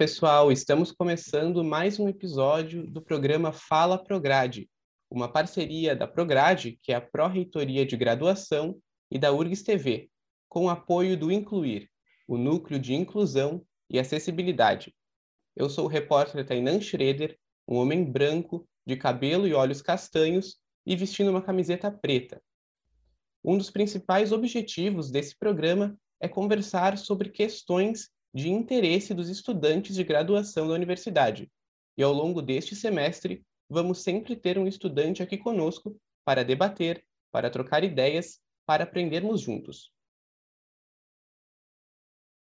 pessoal, estamos começando mais um episódio do programa Fala Prograde, uma parceria da Prograde, que é a Pró-Reitoria de Graduação, e da URGS TV, com o apoio do Incluir, o Núcleo de Inclusão e Acessibilidade. Eu sou o repórter Tainan Schroeder, um homem branco, de cabelo e olhos castanhos e vestindo uma camiseta preta. Um dos principais objetivos desse programa é conversar sobre questões de interesse dos estudantes de graduação da universidade. E ao longo deste semestre, vamos sempre ter um estudante aqui conosco para debater, para trocar ideias, para aprendermos juntos.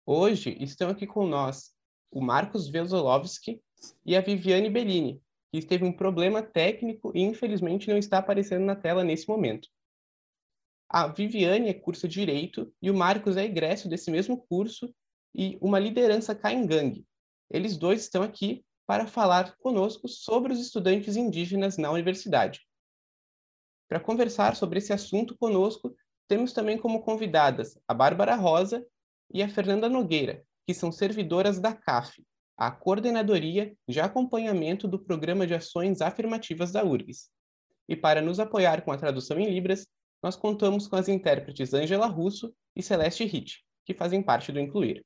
Hoje estão aqui com nós o Marcos Vesolovski e a Viviane Bellini, que teve um problema técnico e infelizmente não está aparecendo na tela nesse momento. A Viviane é curso Direito e o Marcos é egresso desse mesmo curso e uma liderança Caingang. Eles dois estão aqui para falar conosco sobre os estudantes indígenas na universidade. Para conversar sobre esse assunto conosco, temos também como convidadas a Bárbara Rosa e a Fernanda Nogueira, que são servidoras da CAF, a Coordenadoria de Acompanhamento do Programa de Ações Afirmativas da URGS. E para nos apoiar com a tradução em Libras, nós contamos com as intérpretes Angela Russo e Celeste Ritt, que fazem parte do Incluir.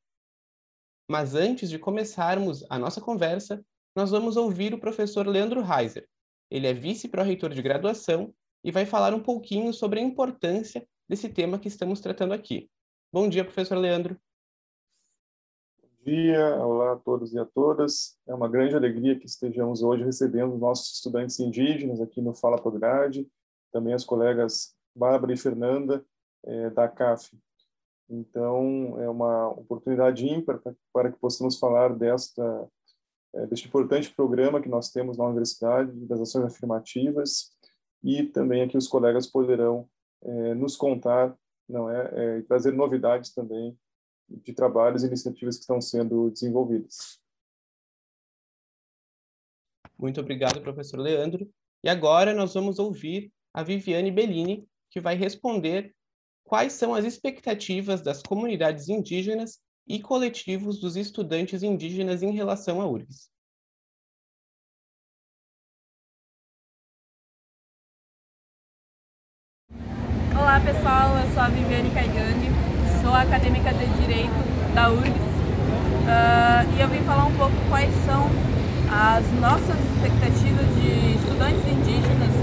Mas antes de começarmos a nossa conversa, nós vamos ouvir o professor Leandro Reiser. Ele é vice-pró-reitor de graduação e vai falar um pouquinho sobre a importância desse tema que estamos tratando aqui. Bom dia, professor Leandro. Bom dia, olá a todos e a todas. É uma grande alegria que estejamos hoje recebendo nossos estudantes indígenas aqui no Fala Prograde, também as colegas Bárbara e Fernanda, é, da CAF. Então, é uma oportunidade ímpar para que possamos falar desta, é, deste importante programa que nós temos na universidade, das ações afirmativas, e também aqui os colegas poderão é, nos contar não é, é, trazer novidades também de trabalhos e iniciativas que estão sendo desenvolvidas. Muito obrigado, professor Leandro. E agora nós vamos ouvir a Viviane Bellini, que vai responder quais são as expectativas das comunidades indígenas e coletivos dos estudantes indígenas em relação à URGS. Olá pessoal, eu sou a Viviane Caigani, sou acadêmica de Direito da URGS uh, e eu vim falar um pouco quais são as nossas expectativas de estudantes indígenas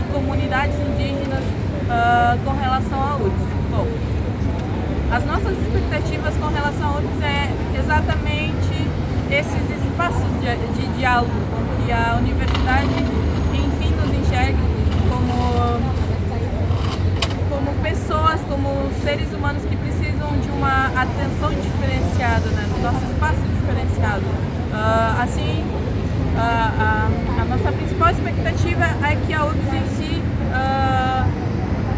e comunidades indígenas uh, com relação à URGS. Bom, as nossas expectativas com relação à URGS é exatamente esses espaços de, de diálogo, que a universidade, enfim, nos enxergue como, como pessoas, como seres humanos que precisam de uma atenção diferenciada, né, do nosso espaço diferenciado. Uh, assim, uh, a, a, nossa principal expectativa é que a URGS em si uh,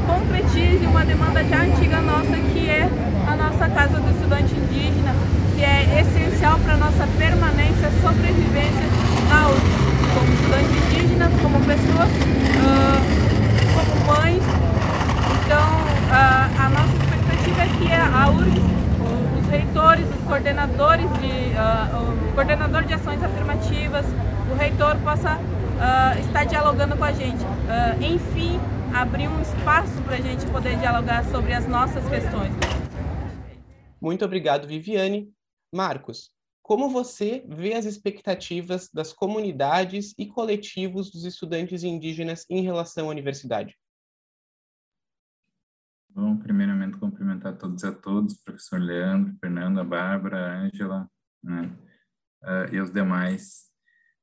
concretize uma demanda já antiga nossa, que é a nossa Casa do Estudante Indígena, que é essencial para a nossa permanência sobrevivência na UFS, como estudantes indígenas, como pessoas, uh, como mães. Então, uh, a nossa expectativa é que a URGS os reitores, os coordenadores de uh, o coordenador de ações afirmativas, o reitor possa uh, estar dialogando com a gente. Uh, enfim, abrir um espaço para a gente poder dialogar sobre as nossas questões. Muito obrigado, Viviane. Marcos, como você vê as expectativas das comunidades e coletivos dos estudantes indígenas em relação à universidade? Bom, primeiramente cumprimentar todos a todos, professor Leandro, Fernanda, Bárbara, Ângela, né, uh, e os demais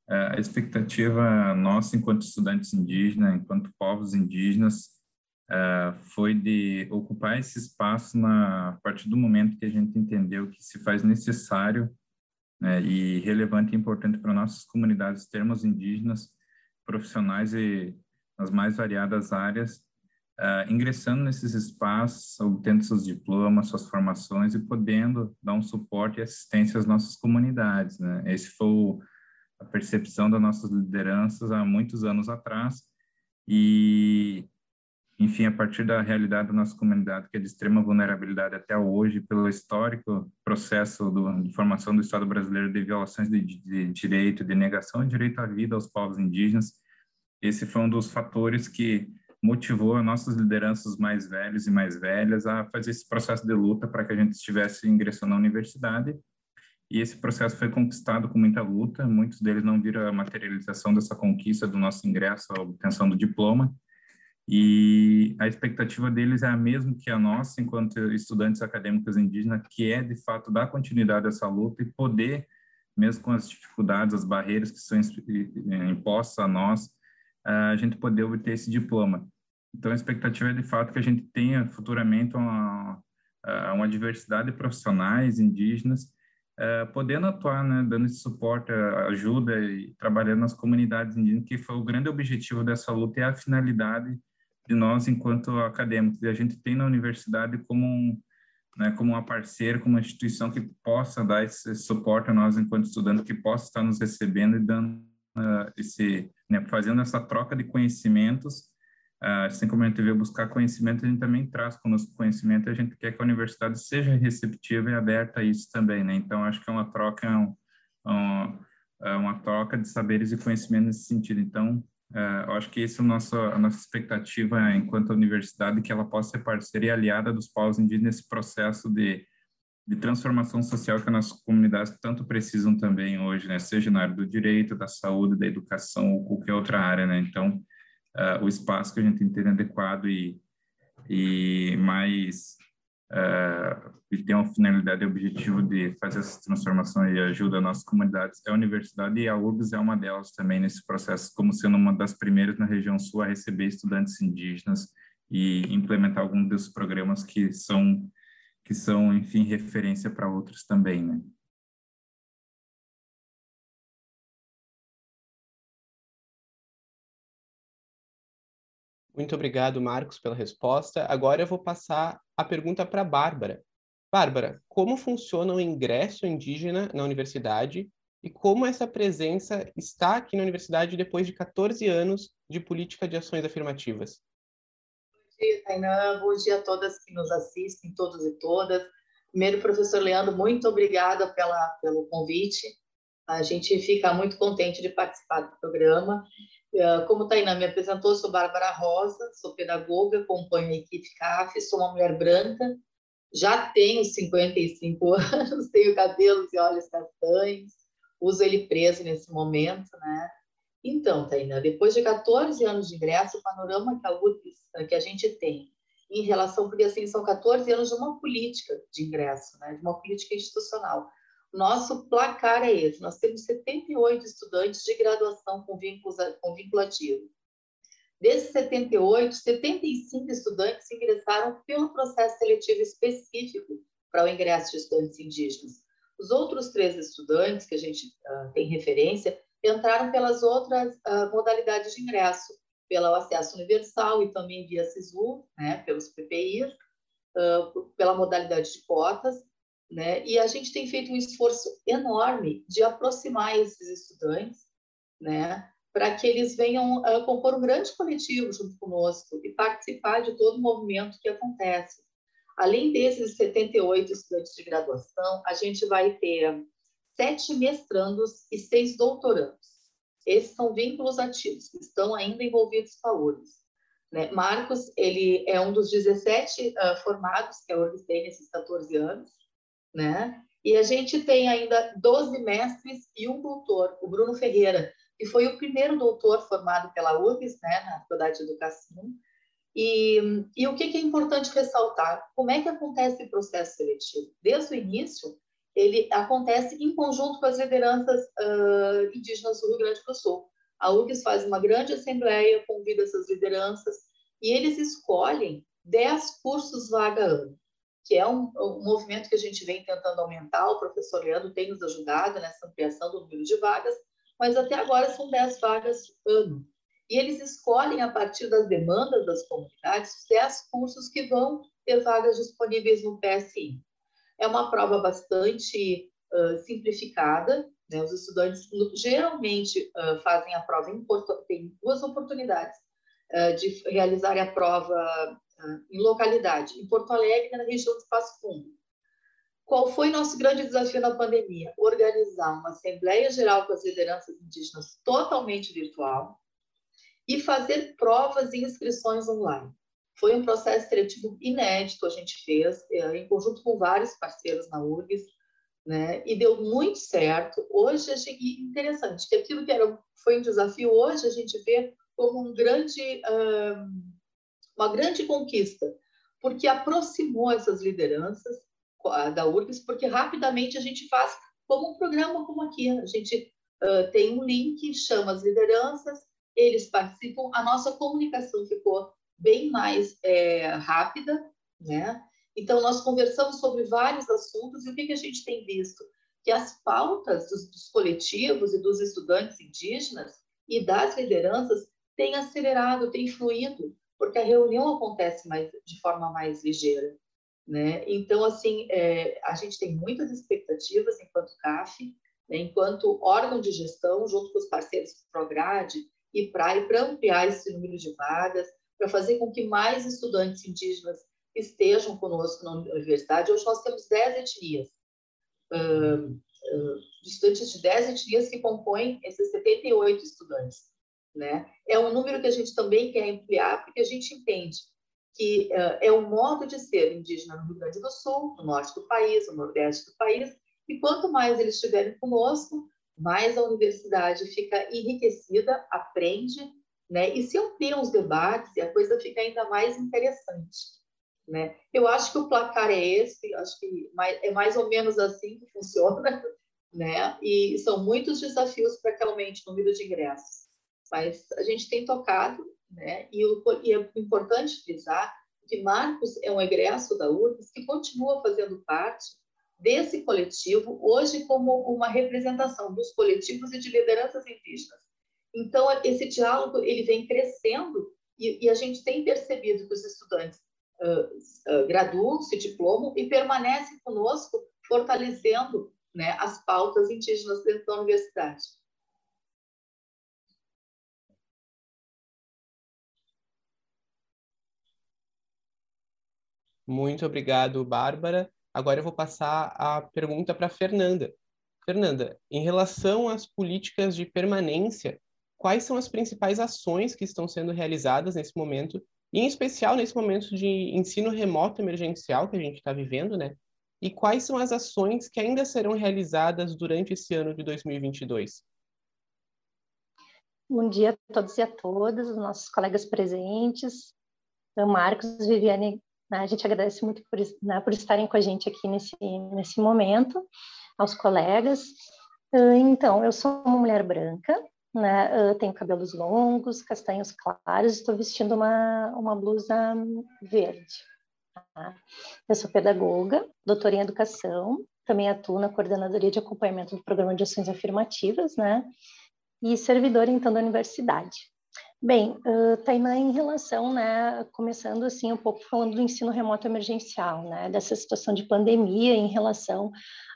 é, a expectativa nossa, enquanto estudantes indígenas, enquanto povos indígenas, é, foi de ocupar esse espaço na a partir do momento que a gente entendeu que se faz necessário né, e relevante e importante para nossas comunidades termos indígenas profissionais e nas mais variadas áreas, uh, ingressando nesses espaços, obtendo seus diplomas, suas formações e podendo dar um suporte e assistência às nossas comunidades. Né? Esse foi o a percepção das nossas lideranças há muitos anos atrás e enfim, a partir da realidade da nossa comunidade, que é de extrema vulnerabilidade até hoje, pelo histórico processo do, de formação do Estado brasileiro de violações de, de direito, de negação de direito à vida aos povos indígenas, esse foi um dos fatores que motivou as nossas lideranças mais velhos e mais velhas a fazer esse processo de luta para que a gente estivesse ingressando na universidade. E esse processo foi conquistado com muita luta, muitos deles não viram a materialização dessa conquista do nosso ingresso, a obtenção do diploma, e a expectativa deles é a mesma que a nossa, enquanto estudantes acadêmicos indígenas, que é, de fato, dar continuidade a essa luta e poder, mesmo com as dificuldades, as barreiras que são impostas a nós, a gente poder obter esse diploma. Então, a expectativa é, de fato, que a gente tenha futuramente uma, uma diversidade de profissionais indígenas, podendo atuar, né, dando esse suporte, ajuda e trabalhando nas comunidades indígenas, que foi o grande objetivo dessa luta e a finalidade de nós enquanto acadêmicos. E a gente tem na universidade como um, né, como uma parceira, como uma instituição que possa dar esse suporte a nós enquanto estudantes, que possa estar nos recebendo e dando uh, esse, né, fazendo essa troca de conhecimentos. Uh, assim como a gente veio buscar conhecimento, a gente também traz conosco conhecimento a gente quer que a universidade seja receptiva e aberta a isso também, né? Então, acho que é uma troca, é um, um, é uma troca de saberes e conhecimento nesse sentido. Então, Uh, eu acho que essa é a nossa, a nossa expectativa enquanto universidade, que ela possa ser parceira e aliada dos povos indígenas nesse processo de, de transformação social que as nossas comunidades tanto precisam também hoje, né? seja na área do direito, da saúde, da educação ou qualquer outra área. Né? Então, uh, o espaço que a gente entende adequado e, e mais uh, e tem uma finalidade e objetivo de fazer essa transformação e ajuda as nossas comunidades é a universidade e a URGS é uma delas também nesse processo, como sendo uma das primeiras na região sul a receber estudantes indígenas e implementar alguns dos programas que são que são enfim referência para outros também, né? Muito obrigado, Marcos, pela resposta. Agora eu vou passar a pergunta para a Bárbara. Bárbara, como funciona o ingresso indígena na universidade e como essa presença está aqui na universidade depois de 14 anos de política de ações afirmativas? Bom dia, Tainan. Bom dia a todas que nos assistem, todos e todas. Primeiro, professor Leandro, muito obrigada pela, pelo convite. A gente fica muito contente de participar do programa como Tainá me apresentou, sou Bárbara Rosa, sou pedagoga, acompanho a equipe CAF, sou uma mulher branca, já tenho 55 anos, tenho cabelos e olhos castanhos, uso ele preso nesse momento, né? Então, Tainá, depois de 14 anos de ingresso, o panorama que a que a gente tem em relação, porque assim, são 14 anos de uma política de ingresso, né? de uma política institucional. Nosso placar é esse. Nós temos 78 estudantes de graduação com, vínculos, com vinculativo. Desses 78, 75 estudantes ingressaram pelo processo seletivo específico para o ingresso de estudantes indígenas. Os outros três estudantes, que a gente uh, tem referência, entraram pelas outras uh, modalidades de ingresso, pelo acesso universal e também via SISU, né, pelos PPI, uh, ah, pela modalidade de cotas, né? E a gente tem feito um esforço enorme de aproximar esses estudantes, né? Para que eles venham uh, compor um grande coletivo junto conosco e participar de todo o movimento que acontece. Além desses 78 estudantes de graduação, a gente vai ter sete mestrandos e seis doutorandos. Esses são vínculos ativos, que estão ainda envolvidos com a URGS. Né? Marcos, ele é um dos 17 uh, ah, formados que a URGS tem nesses 14 anos, né? E a gente tem ainda 12 mestres e um doutor, o Bruno Ferreira, que foi o primeiro doutor formado pela URGS, né, na Faculdade de Educação. E, e o que, que é importante ressaltar? Como é que acontece o processo seletivo? Desde o início, ele acontece em conjunto com as lideranças uh, indígenas do Rio Grande do Sul. A URGS faz uma grande assembleia, convida essas lideranças e eles escolhem 10 cursos vaga ano que é um, um, movimento que a gente vem tentando aumentar. O professor Leandro tem nos ajudado nessa ampliação do número de vagas, mas até agora são 10 vagas ano. E eles escolhem, a partir das demandas das comunidades, os 10 cursos que vão ter vagas disponíveis no PSI. É uma prova bastante uh, simplificada, né? os estudantes geralmente uh, fazem a prova em Porto, tem duas oportunidades de realizar a prova em localidade, em Porto Alegre, na região de Passo Fundo. Qual foi nosso grande desafio na pandemia? Organizar uma Assembleia Geral com as lideranças indígenas totalmente virtual e fazer provas e inscrições online. Foi um processo seletivo inédito, a gente fez, é, em conjunto com vários parceiros na URGS, né? e deu muito certo. Hoje, achei interessante que aquilo que era, foi um desafio, hoje a gente vê como um grande, uma grande conquista, porque aproximou essas lideranças da URGS, porque rapidamente a gente faz como um programa como aqui. A gente uh, tem um link, chama as lideranças, eles participam, a nossa comunicação ficou bem mais é, rápida, né? Então, nós conversamos sobre vários assuntos e o que, que a gente tem visto? Que as pautas dos, dos coletivos e dos estudantes indígenas e das lideranças têm acelerado, têm fluído, porque a reunião acontece mais, de forma mais ligeira. Né? Então, assim, é, a gente tem muitas expectativas enquanto CAF, né, enquanto órgão de gestão, junto com os parceiros Prograde e PRAE, para ampliar esse número de vagas, para fazer com que mais estudantes indígenas estejam conosco na universidade. Hoje nós temos 10 etnias, uh, uh, estudantes de 10 etnias que compõem esses 78 estudantes. Né? É um número que a gente também quer ampliar, porque a gente entende que uh, é um modo de ser indígena no Rio Grande do Sul, no norte do país, no nordeste do país, e quanto mais eles estiverem conosco, mais a universidade fica enriquecida, aprende, né? E se ampliam os debates a coisa fica ainda mais interessante, né? Eu acho que o placar é esse, acho que é mais ou menos assim que funciona, né? E são muitos desafios para que aumente o número de ingressos, mas a gente tem tocado né? E, o, e é importante frisar que Marcos é um egresso da URGS que continua fazendo parte desse coletivo, hoje como uma representação dos coletivos e de lideranças indígenas. Então, esse diálogo ele vem crescendo e, e a gente tem percebido que os estudantes uh, uh, graduam, se diplomam e permanecem conosco, fortalecendo né, as pautas indígenas dentro da universidade. Muito obrigado, Bárbara. Agora eu vou passar a pergunta para Fernanda. Fernanda, em relação às políticas de permanência, quais são as principais ações que estão sendo realizadas nesse momento, e em especial nesse momento de ensino remoto emergencial que a gente está vivendo, né? E quais são as ações que ainda serão realizadas durante esse ano de 2022? Bom dia a todos e a todas, os nossos colegas presentes, Marcos, Viviane? A gente agradece muito por, né, por estarem com a gente aqui nesse, nesse momento, aos colegas. Então, eu sou uma mulher branca, né? Eu tenho cabelos longos, castanhos claros, estou vestindo uma, uma blusa verde. Tá? Eu sou pedagoga, doutora em educação, também atuo na coordenadoria de acompanhamento do programa de ações afirmativas, né? E servidora, então, da universidade. Bem, uh, em relação, né, começando assim um pouco falando do ensino remoto emergencial, né, dessa situação de pandemia em relação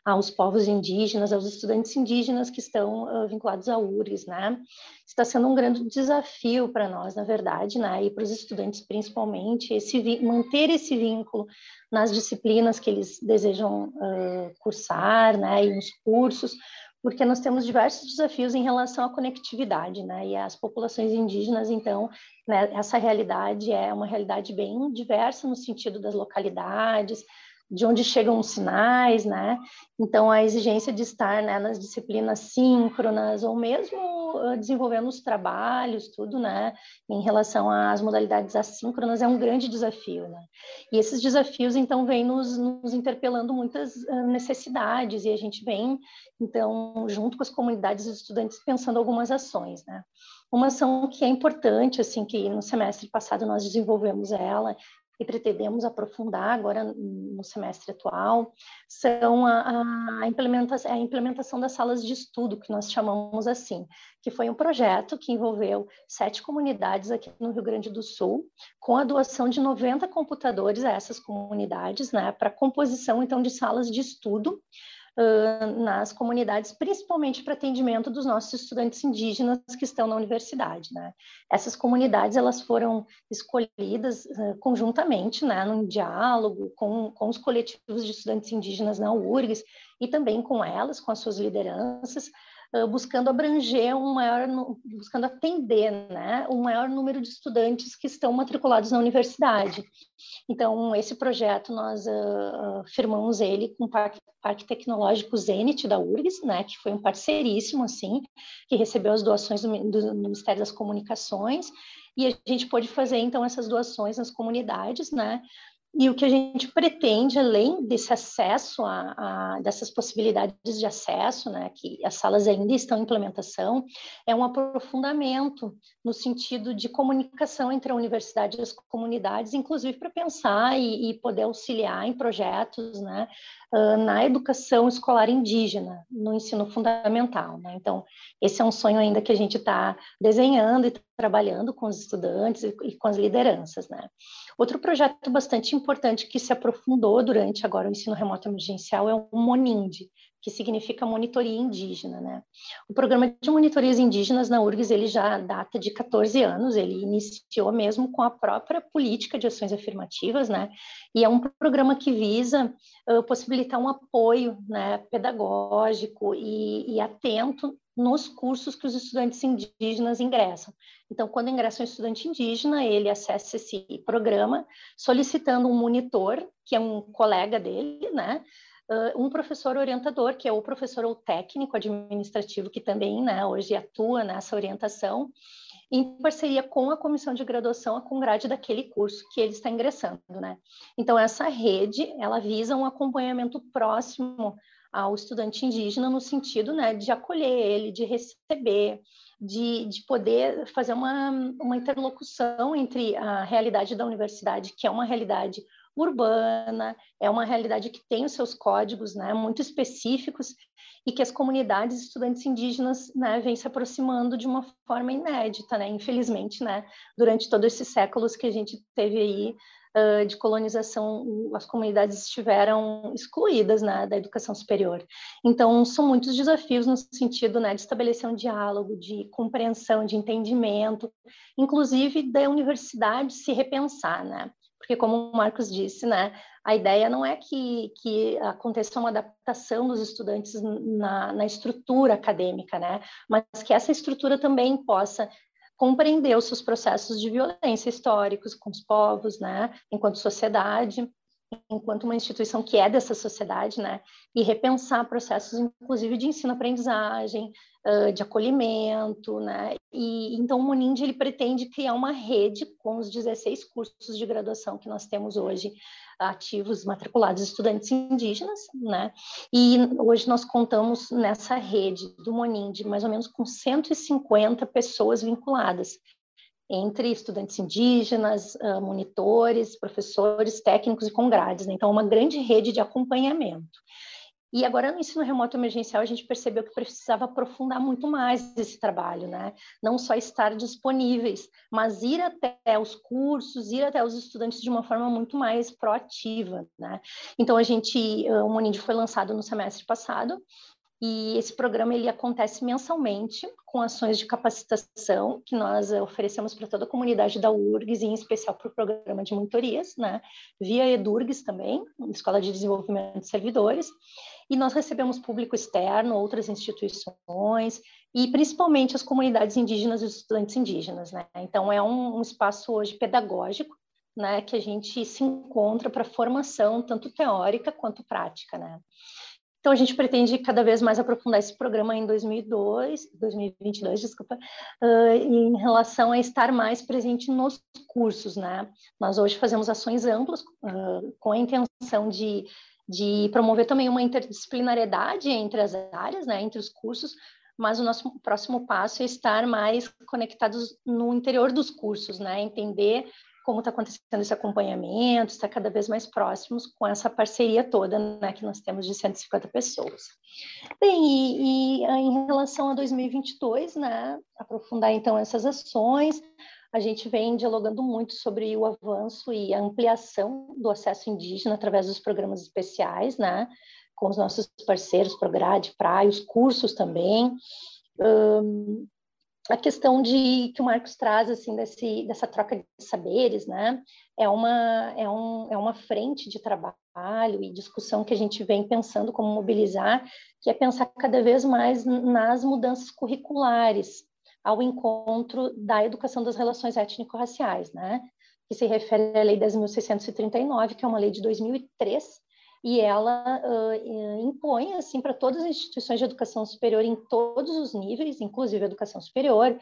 aos povos indígenas, aos estudantes indígenas que estão uh, vinculados à URGS, né, está sendo um grande desafio para nós, na verdade, né, e para os estudantes principalmente, esse manter esse vínculo nas disciplinas que eles desejam uh, cursar, né, e nos cursos, porque nós temos diversos desafios em relação à conectividade, né? E as populações indígenas, então, né, essa realidade é uma realidade bem diversa no sentido das localidades, de onde chegam os sinais, né? Então, a exigência de estar né, nas disciplinas síncronas, ou mesmo uh, desenvolvendo os trabalhos, tudo, né? Em relação às modalidades assíncronas, é um grande desafio, né? E esses desafios, então, vêm nos, nos interpelando muitas uh, necessidades, e a gente vem, então, junto com as comunidades e estudantes, pensando algumas ações, né? Uma ação que é importante, assim, que no semestre passado nós desenvolvemos ela, e pretendemos aprofundar agora no semestre atual são a, a, implementação, a implementação das salas de estudo, que nós chamamos assim, que foi um projeto que envolveu sete comunidades aqui no Rio Grande do Sul, com a doação de 90 computadores a essas comunidades, né, para composição, então, de salas de estudo, uh, nas comunidades, principalmente para atendimento dos nossos estudantes indígenas que estão na universidade. Né? Essas comunidades elas foram escolhidas uh, conjuntamente, né, num diálogo com, com os coletivos de estudantes indígenas na URGS e também com elas, com as suas lideranças, buscando abranger um maior, buscando atender, né, maior número de estudantes que estão matriculados na universidade. Então, esse projeto nós uh, firmamos ele com o Parque, Parque Tecnológico Zenit da URGS, né, que foi um parceiríssimo, assim, que recebeu as doações do, do Ministério das Comunicações, e a gente pôde fazer, então, essas doações nas comunidades, né, e o que a gente pretende, além desse acesso, a, a, dessas possibilidades de acesso, né, que as salas ainda estão em implementação, é um aprofundamento no sentido de comunicação entre a universidade e as comunidades, inclusive para pensar e, e, poder auxiliar em projetos né, uh, na educação escolar indígena, no ensino fundamental. Né? Então, esse é um sonho ainda que a gente está desenhando e trabalhando com os estudantes e, e com as lideranças. Né? Outro projeto bastante importante que se aprofundou durante agora o ensino remoto emergencial é o MONIND, que significa monitoria indígena, né? O programa de monitorias indígenas na URGS, ele já data de 14 anos, ele iniciou mesmo com a própria política de ações afirmativas, né? E é um programa que visa uh, possibilitar um apoio, né, pedagógico e, e atento nos cursos que os estudantes indígenas ingressam. Então, quando ingressa um estudante indígena, ele acessa esse programa solicitando um monitor, que é um colega dele, né? Uh, um professor orientador, que é o professor ou técnico administrativo, que também né, hoje atua nessa orientação, em parceria com a comissão de graduação, a Congrade daquele curso que ele está ingressando. Né? Então, essa rede, ela visa um acompanhamento próximo ao estudante indígena no sentido né, de acolher ele, de receber, de, de poder fazer uma, uma interlocução entre a realidade da universidade, que é uma realidade urbana, é uma realidade que tem os seus códigos né, muito específicos e que as comunidades estudantes indígenas né, vêm se aproximando de uma forma inédita, né, infelizmente, né, durante todos esses séculos que a gente teve aí de colonização, as comunidades estiveram excluídas né, da educação superior. Então, são muitos desafios no sentido né, de estabelecer um diálogo, de compreensão, de entendimento, inclusive da universidade se repensar, né? Porque, como o Marcos disse, né, a ideia não é que, que aconteça uma adaptação dos estudantes na, na estrutura acadêmica, né? Mas que essa estrutura também possa compreender os seus processos de violência históricos com os povos, né, enquanto sociedade, enquanto uma instituição que é dessa sociedade, né, e repensar processos, inclusive de ensino-aprendizagem, de acolhimento, né, e então o Munind ele pretende criar uma rede com os 16 cursos de graduação que nós temos hoje ativos matriculados estudantes indígenas, né? E hoje nós contamos nessa rede do Monind mais ou menos com 150 pessoas vinculadas entre estudantes indígenas, monitores, professores, técnicos e congrades. Né? Então, uma grande rede de acompanhamento. E agora no ensino remoto emergencial a gente percebeu que precisava aprofundar muito mais esse trabalho, né? Não só estar disponíveis, mas ir até os cursos, ir até os estudantes de uma forma muito mais proativa, né? Então a gente, o Monind foi lançado no semestre passado e esse programa ele acontece mensalmente com ações de capacitação que nós oferecemos para toda a comunidade da URGS, em especial para o programa de monitorias, né? via EDURGS também, Escola de Desenvolvimento de Servidores, e nós recebemos público externo, outras instituições, e principalmente as comunidades indígenas e os estudantes indígenas. Né? Então, é um, um espaço hoje pedagógico, né, que a gente se encontra para formação, tanto teórica quanto prática. Né? Então, a gente pretende cada vez mais aprofundar esse programa em 2002, 2022, desculpa, uh, em relação a estar mais presente nos cursos, né? Nós hoje fazemos ações amplas uh, com a intenção de, de promover também uma interdisciplinariedade entre as áreas, né, entre os cursos, mas o nosso próximo passo é estar mais conectados no interior dos cursos, né, entender como está acontecendo esse acompanhamento, está cada vez mais próximos com essa parceria toda né, que nós temos de 150 pessoas. Bem, e, e em relação a 2022, né, aprofundar então essas ações, a gente vem dialogando muito sobre o avanço e a ampliação do acesso indígena através dos programas especiais, né, com os nossos parceiros, Prograde, Praia, os cursos também. Um, a questão de que o Marcos traz assim desse, dessa troca de saberes, né? É uma é, um, é uma frente de trabalho e discussão que a gente vem pensando como mobilizar, que é pensar cada vez mais nas mudanças curriculares ao encontro da educação das relações étnico-raciais, né? Que se refere à Lei 10.639, que é uma lei de 2003, e ela uh, impõe assim para todas as instituições de educação superior em todos os níveis, inclusive a educação superior,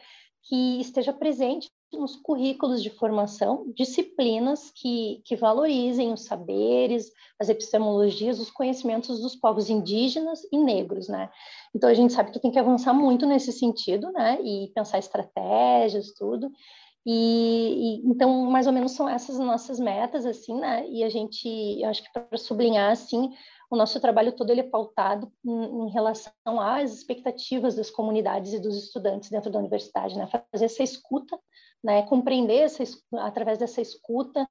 que esteja presente nos currículos de formação disciplinas que, que valorizem os saberes, as epistemologias, os conhecimentos dos povos indígenas e negros, né? Então a gente sabe que tem que avançar muito nesse sentido, né? E pensar estratégias, tudo. E, e, então, mais ou menos são essas nossas metas, assim, né? E a gente, eu acho que para sublinhar, assim, o nosso trabalho todo ele é pautado em, em, relação às expectativas das comunidades e dos estudantes dentro da universidade, né? Fazer essa escuta, né? Compreender essa, através dessa escuta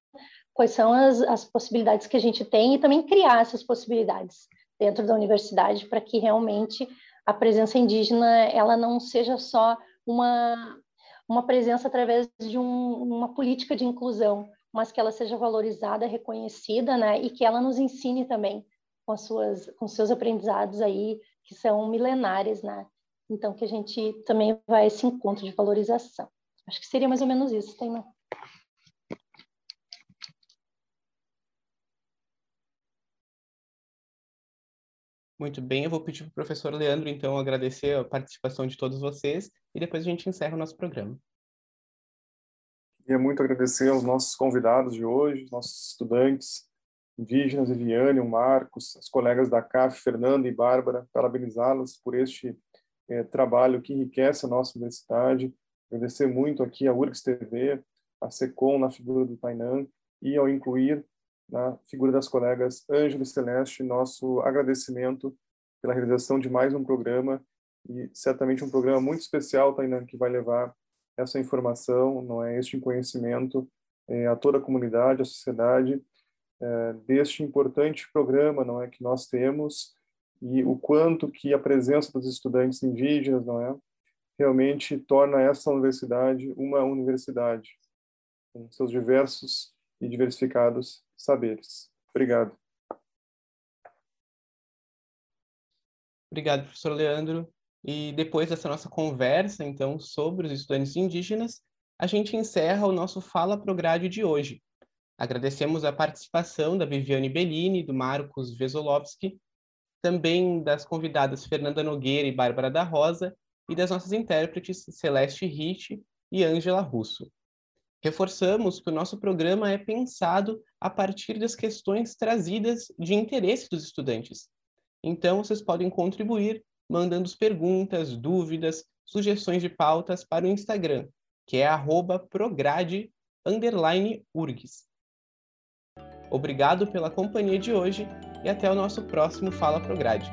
quais são as, as possibilidades que a gente tem e também criar essas possibilidades dentro da universidade para que realmente a presença indígena ela não seja só uma uma presença através de um, uma política de inclusão, mas que ela seja valorizada, reconhecida, né, e que ela nos ensine também com as suas, com seus aprendizados aí que são milenares, né? Então que a gente também vai a esse encontro de valorização. Acho que seria mais ou menos isso, tem não? Muito bem, eu vou pedir para o professor Leandro, então, agradecer a participação de todos vocês e depois a gente encerra o nosso programa. Queria muito agradecer aos nossos convidados de hoje, nossos estudantes indígenas, Viviane, o Marcos, as colegas da CAF, Fernanda e Bárbara, parabenizá-las por este eh, trabalho que enriquece a nossa universidade. Agradecer muito aqui a URGS TV, a SECOM na figura do Tainan e ao incluir na figura das colegas Ângela e Celeste, nosso agradecimento pela realização de mais um programa. E certamente um programa muito especial, Tainan, que vai levar essa informação, não é? Este conhecimento é, a toda a comunidade, a sociedade é, deste importante programa, não é? Que nós temos e o quanto que a presença dos estudantes indígenas, não é, realmente torna essa universidade uma universidade com seus diversos e diversificados saberes. Obrigado. Obrigado, professor Leandro. E depois dessa nossa conversa, então, sobre os estudantes indígenas, a gente encerra o nosso Fala Prograde de hoje. Agradecemos a participação da Viviane Bellini, do Marcos Vesolovski, também das convidadas Fernanda Nogueira e Bárbara da Rosa, e das nossas intérpretes Celeste Rich e Ângela Russo. Reforçamos que o nosso programa é pensado a partir das questões trazidas de interesse dos estudantes. Então, vocês podem contribuir mandando perguntas, dúvidas, sugestões de pautas para o Instagram, que é prograde_urgs. Obrigado pela companhia de hoje e até o nosso próximo Fala Prograde.